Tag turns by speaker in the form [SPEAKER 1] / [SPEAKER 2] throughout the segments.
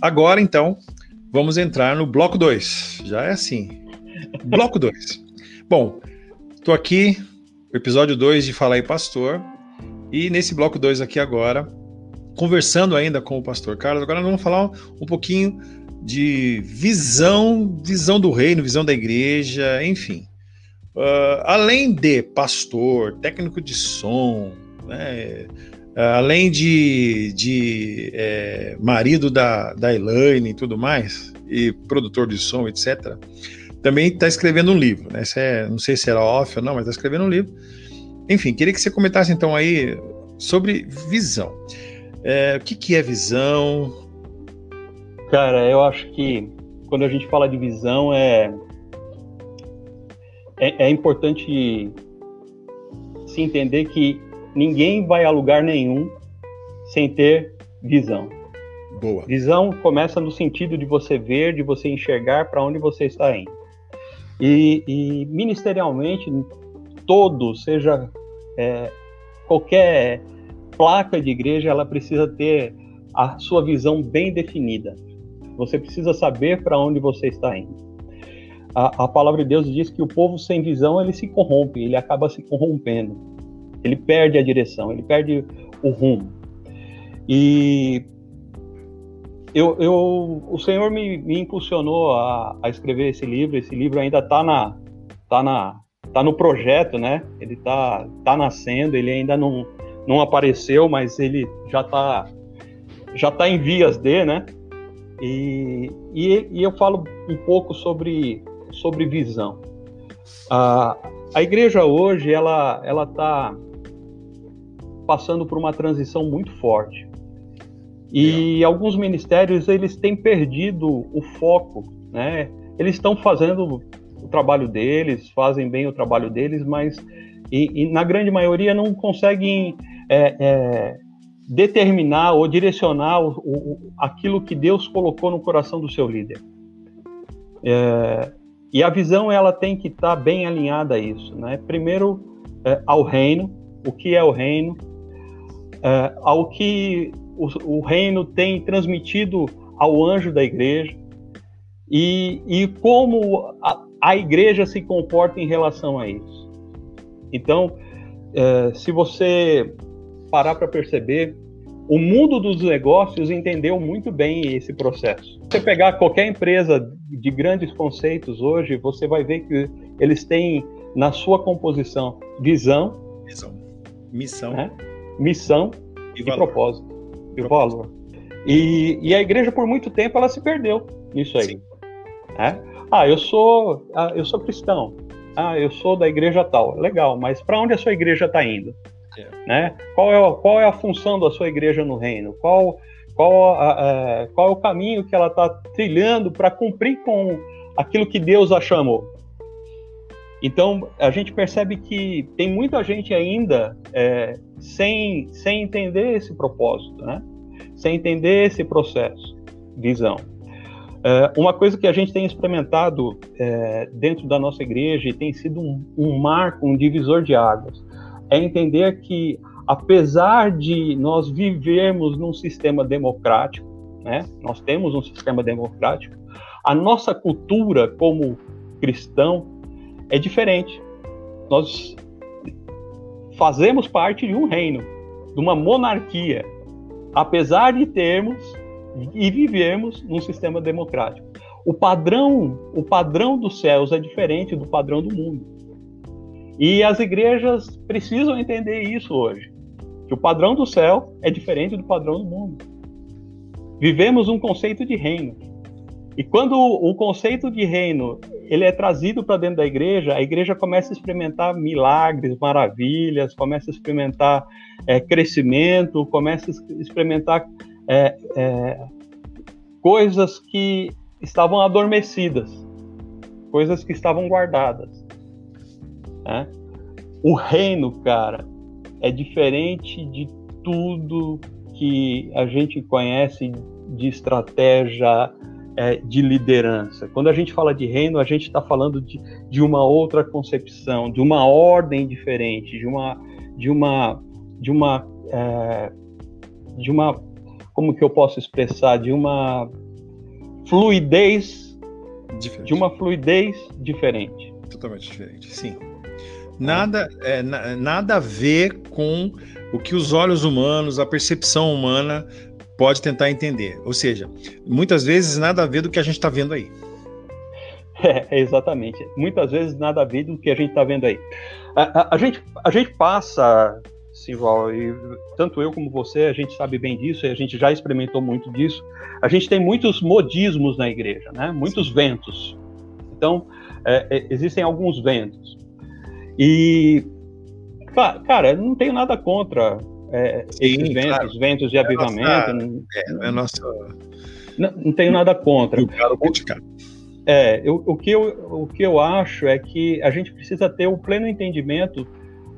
[SPEAKER 1] Agora, então, vamos entrar no bloco 2. Já é assim. Bloco 2. Bom, estou aqui, episódio 2 de Falar aí Pastor, e nesse bloco 2 aqui agora, conversando ainda com o pastor Carlos, agora nós vamos falar um pouquinho de visão, visão do reino, visão da igreja, enfim. Uh, além de pastor, técnico de som, né, além de, de é, marido da, da Elaine e tudo mais, e produtor de som, etc., também está escrevendo um livro. Né? É, não sei se era off ou não, mas está escrevendo um livro. Enfim, queria que você comentasse então aí sobre visão. É, o que, que é visão?
[SPEAKER 2] Cara, eu acho que quando a gente fala de visão é é, é importante se entender que ninguém vai a lugar nenhum sem ter visão.
[SPEAKER 1] Boa.
[SPEAKER 2] Visão começa no sentido de você ver, de você enxergar para onde você está indo. E, e ministerialmente, todo, seja é, qualquer placa de igreja, ela precisa ter a sua visão bem definida. Você precisa saber para onde você está indo a, a, palavra de Deus diz que o povo sem visão ele se corrompe, ele acaba se corrompendo, ele perde a direção, ele perde o rumo. E eu, eu o Senhor me, me impulsionou a, a, escrever esse livro. Esse livro ainda está na, tá na, tá no projeto, né? Ele está tá nascendo, ele ainda não, não apareceu, mas ele já está já tá em vias de, né? E, e, e eu falo um pouco sobre sobre visão. A, a igreja hoje ela ela está passando por uma transição muito forte e alguns ministérios eles têm perdido o foco, né? Eles estão fazendo o trabalho deles, fazem bem o trabalho deles, mas e, e na grande maioria não conseguem é, é, determinar ou direcionar o, o, aquilo que Deus colocou no coração do seu líder. É, e a visão ela tem que estar tá bem alinhada a isso, né? Primeiro é, ao reino, o que é o reino, é, ao que o, o, reino tem transmitido ao anjo da igreja e, e como a, a, igreja se comporta em relação a isso. Então, é, se você parar para perceber, o mundo dos negócios entendeu muito bem esse processo. Se você pegar qualquer empresa de grandes conceitos hoje, você vai ver que eles têm na sua composição visão,
[SPEAKER 1] visão. missão,
[SPEAKER 2] né? Missão e, e propósito, e valor. E, e, a igreja por muito tempo ela se perdeu nisso aí. Né? Ah, eu sou, ah, eu sou cristão. Ah, eu sou da igreja tal. Legal, mas para onde a sua igreja está indo? É. Né? Qual, é, qual é a função da sua igreja no reino? Qual, qual, a, a, qual é o caminho que ela está trilhando para cumprir com aquilo que Deus a chamou? Então, a gente percebe que tem muita gente ainda é, sem, sem entender esse propósito, né? sem entender esse processo, visão. É, uma coisa que a gente tem experimentado é, dentro da nossa igreja e tem sido um, um marco, um divisor de águas, é entender que, apesar de nós vivermos num sistema democrático, né, nós temos um sistema democrático, a nossa cultura como cristão é diferente. Nós fazemos parte de um reino, de uma monarquia, apesar de termos e vivermos num sistema democrático. O padrão, o padrão dos céus é diferente do padrão do mundo. E as igrejas precisam entender isso hoje, que o padrão do céu é diferente do padrão do mundo. Vivemos um conceito de reino. E quando o conceito de reino ele é trazido para dentro da igreja, a igreja começa a experimentar milagres, maravilhas, começa a experimentar é, crescimento, começa a experimentar é, é, coisas que estavam adormecidas, coisas que estavam guardadas. Né? O reino, cara, é diferente de tudo que a gente conhece de estratégia é, de liderança. Quando a gente fala de reino, a gente está falando de, de uma outra concepção, de uma ordem diferente, de uma, de uma, de uma, é, de uma, como que eu posso expressar, de uma, fluidez, diferente. de uma fluidez diferente.
[SPEAKER 1] Totalmente diferente, sim. Nada, é, nada a ver com o que os olhos humanos, a percepção humana pode tentar entender. Ou seja, muitas vezes nada a ver do que a gente está vendo aí.
[SPEAKER 2] É, exatamente. Muitas vezes nada a ver do que a gente está vendo aí. A, a, a, gente, a gente passa, Simval, e tanto eu como você, a gente sabe bem disso, e a gente já experimentou muito disso. A gente tem muitos modismos na igreja, né? muitos ventos. Então, é, é, existem alguns ventos. E, cara, não tenho nada contra é, Sim, esses ventos, claro. ventos de é avivamento. Nossa, não, é, é nossa... não, não tenho nada contra. Eu quero criticar. É, eu, o, que eu, o que eu acho é que a gente precisa ter o pleno entendimento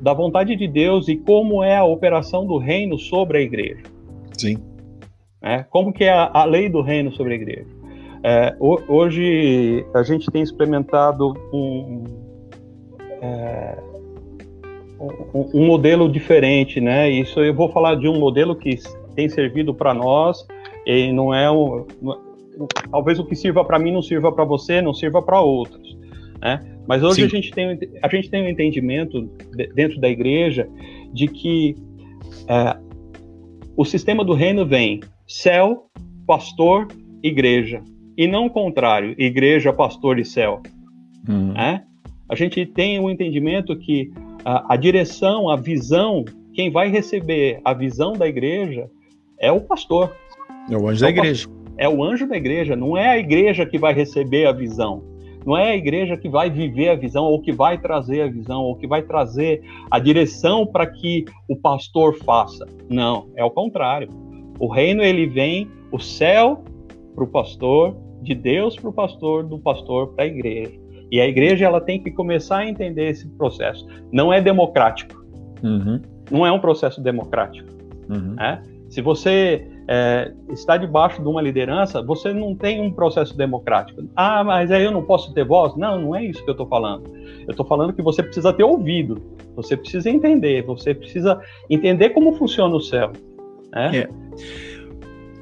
[SPEAKER 2] da vontade de Deus e como é a operação do reino sobre a igreja.
[SPEAKER 1] Sim.
[SPEAKER 2] É, como que é a, a lei do reino sobre a igreja. É, hoje a gente tem experimentado um, é, um, modelo diferente, né? Isso eu vou falar de um modelo que tem servido para nós e não é um, talvez o que sirva para mim não sirva para você, não sirva para outros, né? Mas hoje a gente tem a gente tem um entendimento dentro da igreja de que é, o sistema do reino vem céu, pastor, igreja e não o contrário, igreja, pastor e céu. Uhum. Né? A gente tem o um entendimento que a, a direção, a visão, quem vai receber a visão da igreja é o pastor.
[SPEAKER 1] É o anjo é da igreja.
[SPEAKER 2] É o anjo da igreja, não é a igreja que vai receber a visão. Não é a igreja que vai viver a visão, ou que vai trazer a visão, ou que vai trazer a direção para que o pastor faça. Não, é o contrário. O reino ele vem, o céu para o pastor, de Deus para o pastor, do pastor para a igreja. E a igreja ela tem que começar a entender esse processo. Não é democrático. Uhum. Não é um processo democrático. Uhum. Né? Se você é, está debaixo de uma liderança, você não tem um processo democrático. Ah, mas aí eu não posso ter voz? Não, não é isso que eu estou falando. Eu estou falando que você precisa ter ouvido, você precisa entender, você precisa entender como funciona o céu. Né? É.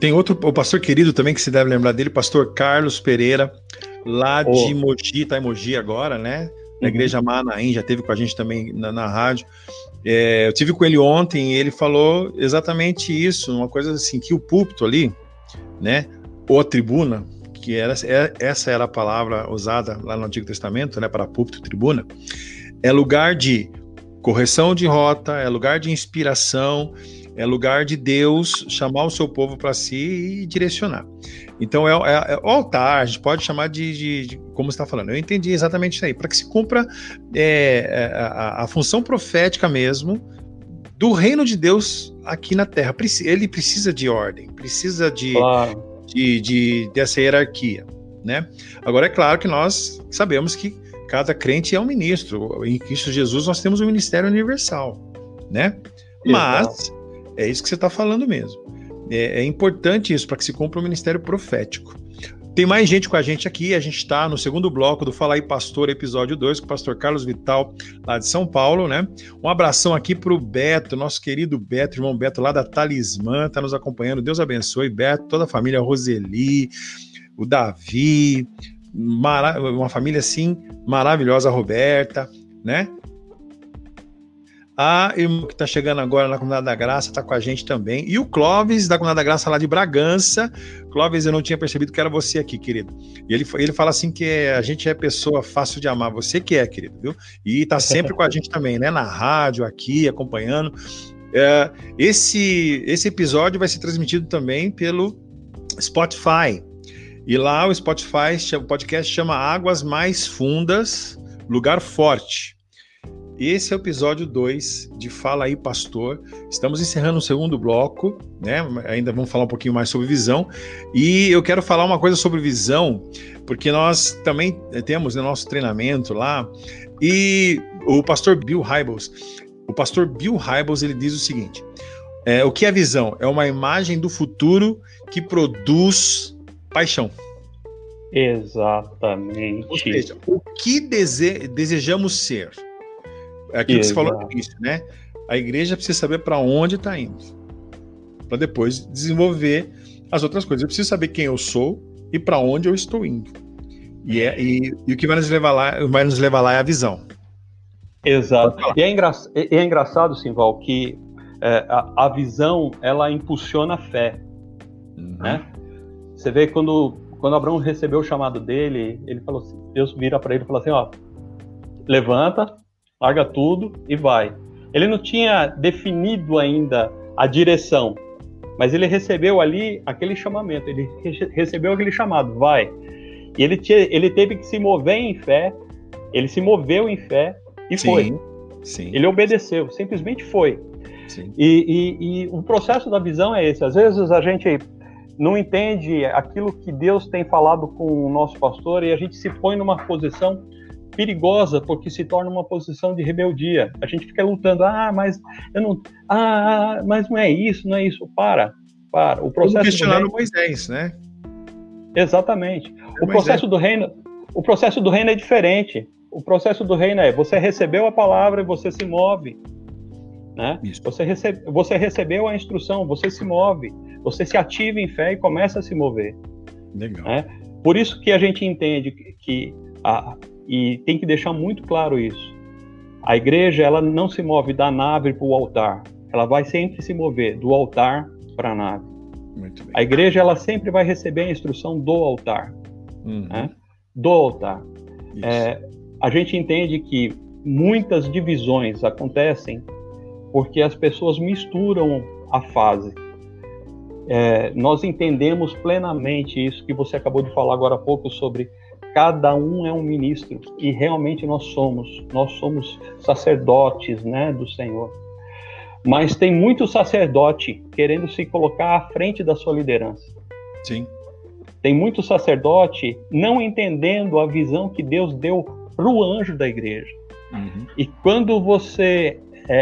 [SPEAKER 1] Tem outro, o pastor querido também, que se deve lembrar dele, pastor Carlos Pereira, lá oh. de Mogi, tá em Mogi agora, né? Na uhum. igreja Manaim, já teve com a gente também na, na rádio. É, eu tive com ele ontem e ele falou exatamente isso, uma coisa assim, que o púlpito ali, né? Ou a tribuna, que era, é, essa era a palavra usada lá no Antigo Testamento, né? Para púlpito, tribuna, é lugar de correção de rota, é lugar de inspiração, é lugar de Deus chamar o seu povo para si e direcionar. Então é, é, é, o altar, a gente pode chamar de, de, de como você está falando. Eu entendi exatamente isso aí, para que se cumpra é, é, a, a, função profética mesmo do reino de Deus aqui na Terra. Ele precisa de ordem, precisa de, claro. de, de, dessa hierarquia, né? Agora é claro que nós sabemos que cada crente é um ministro. Em Cristo Jesus nós temos um ministério universal, né? Mas é isso que você está falando mesmo. É, é importante isso para que se cumpra o ministério profético. Tem mais gente com a gente aqui. A gente está no segundo bloco do Fala aí Pastor, episódio 2, com o pastor Carlos Vital, lá de São Paulo, né? Um abração aqui para o Beto, nosso querido Beto, irmão Beto, lá da Talismã, está nos acompanhando. Deus abençoe, Beto, toda a família, Roseli, o Davi, uma família assim maravilhosa, a Roberta, né? A irmã que está chegando agora na Comunidade da Graça está com a gente também. E o Clóvis, da Comunidade da Graça, lá de Bragança. Clóvis, eu não tinha percebido que era você aqui, querido. E ele, ele fala assim que a gente é pessoa fácil de amar. Você que é, querido, viu? E está sempre com a gente também, né? Na rádio, aqui, acompanhando. É, esse, esse episódio vai ser transmitido também pelo Spotify. E lá o Spotify, o podcast chama Águas Mais Fundas, Lugar Forte. Esse é o episódio 2 de Fala aí, Pastor. Estamos encerrando o segundo bloco, né? Ainda vamos falar um pouquinho mais sobre visão. E eu quero falar uma coisa sobre visão, porque nós também temos no nosso treinamento lá. E o pastor Bill Hybels, o pastor Bill Hybels, ele diz o seguinte: é, o que é visão? É uma imagem do futuro que produz paixão.
[SPEAKER 2] Exatamente.
[SPEAKER 1] Ou seja, o que dese desejamos ser? É aquilo que você falou no início, né? A igreja precisa saber para onde está indo, para depois desenvolver as outras coisas. Eu preciso saber quem eu sou, e para onde eu estou indo. E, é, e, e, o que vai nos levar lá, vai nos levar lá é a visão.
[SPEAKER 2] Exato. E é, engra, é engraçado, Simval, que é, a, a, visão ela impulsiona a fé. Uhum. Né? Você vê quando, quando Abraão recebeu o chamado dele, ele falou assim, Deus vira para ele e falou assim, ó, levanta, larga tudo e vai. Ele não tinha definido ainda a direção, mas ele recebeu ali aquele chamamento, ele recebeu aquele chamado, vai. E ele, te, ele teve que se mover em fé, ele se moveu em fé e sim, foi. Sim. Ele obedeceu, simplesmente foi. E, e, e, o processo da visão é esse. Às vezes a gente não entende aquilo que Deus tem falado com o nosso pastor e a gente se põe numa posição perigosa porque se torna uma posição de rebeldia. A gente fica lutando, ah, mas eu não, ah, mas não é isso, não é isso. Para, para. O processo Como
[SPEAKER 1] questionar reino... Moisés, né?
[SPEAKER 2] Exatamente. É o processo do reino, o processo do reino é diferente. O processo do reino é você recebeu a palavra e você se move. Né? Você, recebe, você recebeu a instrução, você se move, você se ativa em fé e começa a se mover. Legal. Né? Por isso que a gente entende que, a, e tem que deixar muito claro isso. A igreja ela não se move da nave para o altar, ela vai sempre se mover do altar para a nave. A igreja ela sempre vai receber a instrução do altar, uhum. né? do altar. É, a gente entende que muitas divisões acontecem porque as pessoas misturam a fase. É, nós entendemos plenamente isso que você acabou de falar agora há pouco sobre cada um é um ministro e realmente nós somos, nós somos sacerdotes, né, do Senhor. Mas tem muito sacerdote querendo se colocar à frente da sua liderança.
[SPEAKER 1] Sim.
[SPEAKER 2] Tem muito sacerdote não entendendo a visão que Deus deu para o anjo da igreja. Uhum. E quando você é,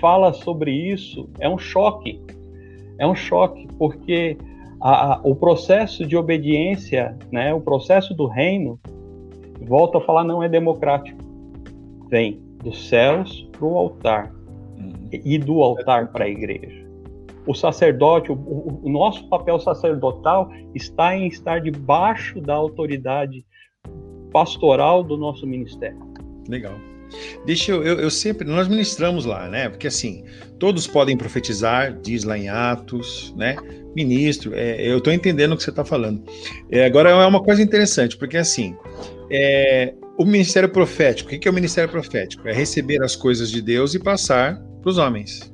[SPEAKER 2] fala sobre isso, é um choque. É um choque, porque a, a, o processo de obediência, né, o processo do reino, volta a falar, não é democrático. Vem dos céus para o altar uhum. e do altar para a igreja. O sacerdote, o, o nosso papel sacerdotal está em estar debaixo da autoridade pastoral do nosso ministério.
[SPEAKER 1] Legal. Deixa eu, eu, eu, sempre, nós ministramos lá, né? Porque assim, todos podem profetizar, diz lá em Atos, né? Ministro, é, eu estou entendendo o que você está falando. É, agora é uma coisa interessante, porque assim, é, o ministério profético, o que é o ministério profético? É receber as coisas de Deus e passar para os homens.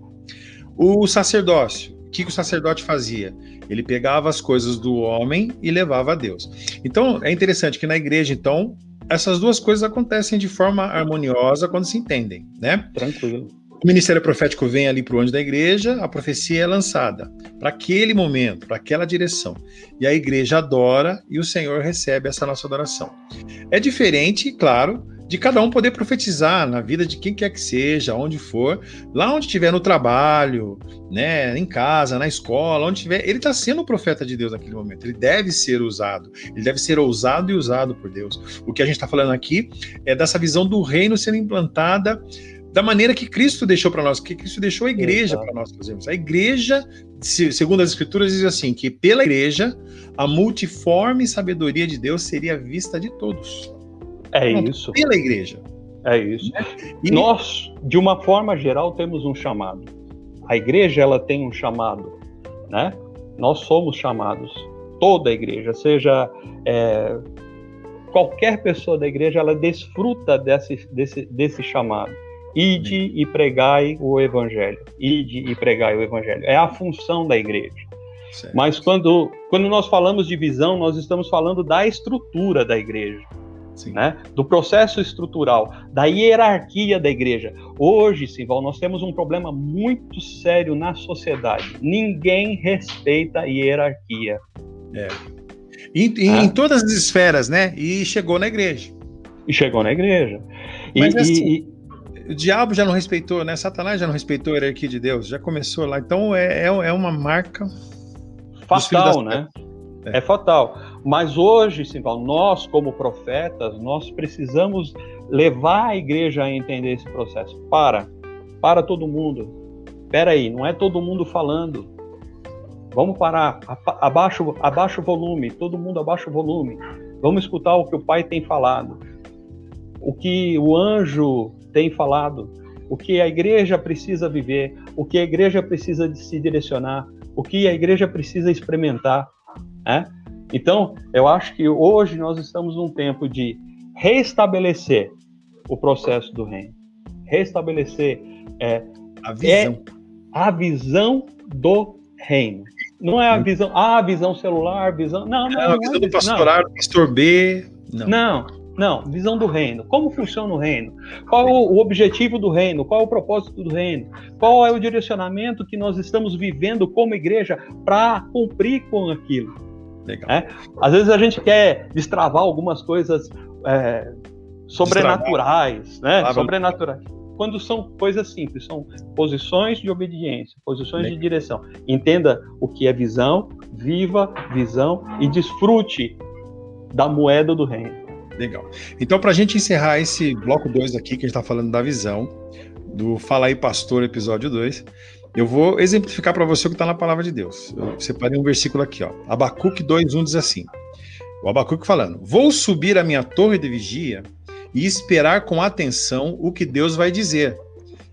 [SPEAKER 1] O sacerdócio, o que, que o sacerdote fazia? Ele pegava as coisas do homem e levava a Deus. Então, é interessante que na igreja, então, essas duas coisas acontecem de forma harmoniosa quando se entendem, né?
[SPEAKER 2] Tranquilo.
[SPEAKER 1] O ministério profético vem ali para o anjo da igreja, a profecia é lançada para aquele momento, para aquela direção. E a igreja adora e o Senhor recebe essa nossa adoração. É diferente, claro, de cada um poder profetizar na vida de quem quer que seja, onde for, lá onde estiver no trabalho, né, em casa, na escola, onde estiver, ele está sendo o profeta de Deus naquele momento. Ele deve ser usado, ele deve ser ousado e usado por Deus. O que a gente está falando aqui é dessa visão do reino sendo implantada da maneira que Cristo deixou para nós, que Cristo deixou a igreja para nós fazermos. A igreja, segundo as escrituras, diz assim: que pela igreja a multiforme sabedoria de Deus seria vista de todos.
[SPEAKER 2] É isso.
[SPEAKER 1] Pela igreja.
[SPEAKER 2] É isso. E nós, de uma forma geral, temos um chamado. A igreja ela tem um chamado, né? Nós somos chamados. Toda a igreja, seja é, qualquer pessoa da igreja, ela desfruta desse, desse, desse chamado. Ide e pregai o evangelho. Ide e pregai o evangelho. É a função da igreja. Certo. Mas quando, quando nós falamos de visão, nós estamos falando da estrutura da igreja. Né? do processo estrutural, da hierarquia da igreja. Hoje, Simval, nós temos um problema muito sério na sociedade. Ninguém respeita a hierarquia.
[SPEAKER 1] É. Em, em, ah. em, todas as esferas, né? E chegou na igreja.
[SPEAKER 2] E chegou na igreja.
[SPEAKER 1] Mas, e, assim, e, o diabo já não respeitou, né? Satanás já não respeitou a hierarquia de Deus, já começou lá. Então é, é, é uma marca
[SPEAKER 2] fatal, né? É. é. fatal. Mas hoje, Simval, nós como profetas, nós precisamos levar a igreja a entender esse processo. Para, para todo mundo. Espera aí, não é todo mundo falando. Vamos parar, abaixa, abaixa o volume, todo mundo abaixa o volume. Vamos escutar o que o Pai tem falado, o que o anjo tem falado, o que a igreja precisa viver, o que a igreja precisa se direcionar, o que a igreja precisa experimentar. Né? Então, eu acho que hoje nós estamos num tempo de restabelecer o processo do reino, restabelecer é, a visão, é a visão do reino. Não é a hum. visão, ah, a visão celular, visão. Não, não. É
[SPEAKER 1] a visão é do pastorar, do pastor B.
[SPEAKER 2] Não. não, não, visão do reino. Como funciona o reino? Qual é o objetivo do reino? Qual é o propósito do reino? Qual é o direcionamento que nós estamos vivendo como igreja para cumprir com aquilo? Legal. É? Às vezes a gente quer destravar algumas coisas é, sobrenaturais, né? Ah, sobrenaturais quando são coisas simples, são posições de obediência, posições Legal. de direção. Entenda o que é visão, viva visão e desfrute da moeda do reino.
[SPEAKER 1] Legal. Então, para a gente encerrar esse bloco 2 aqui, que a gente está falando da visão, do Fala aí Pastor, episódio 2, eu vou exemplificar para você o que está na palavra de Deus. Eu separei um versículo aqui, ó. Abacuque 2:1 diz assim: O Abacuque falando: Vou subir a minha torre de vigia e esperar com atenção o que Deus vai dizer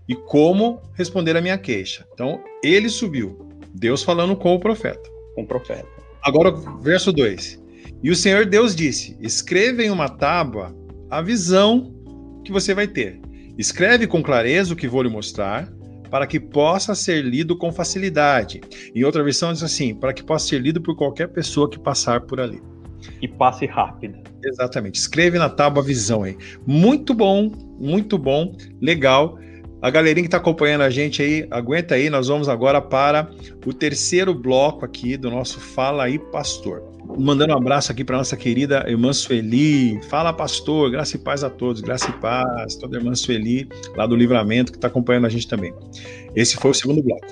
[SPEAKER 1] e como responder a minha queixa. Então, ele subiu, Deus falando com o profeta.
[SPEAKER 2] Com o profeta.
[SPEAKER 1] Agora, verso 2. E o Senhor Deus disse: Escreva em uma tábua a visão que você vai ter. Escreve com clareza o que vou lhe mostrar, para que possa ser lido com facilidade. Em outra versão diz assim: para que possa ser lido por qualquer pessoa que passar por ali
[SPEAKER 2] e passe rápido.
[SPEAKER 1] Exatamente. Escreve na tábua visão aí. Muito bom, muito bom, legal. A galerinha que está acompanhando a gente aí, aguenta aí, nós vamos agora para o terceiro bloco aqui do nosso Fala aí, Pastor. Mandando um abraço aqui para nossa querida irmã Sueli. Fala, pastor, graça e paz a todos, graça e paz. Toda irmã Sueli, lá do Livramento, que está acompanhando a gente também. Esse foi o segundo bloco.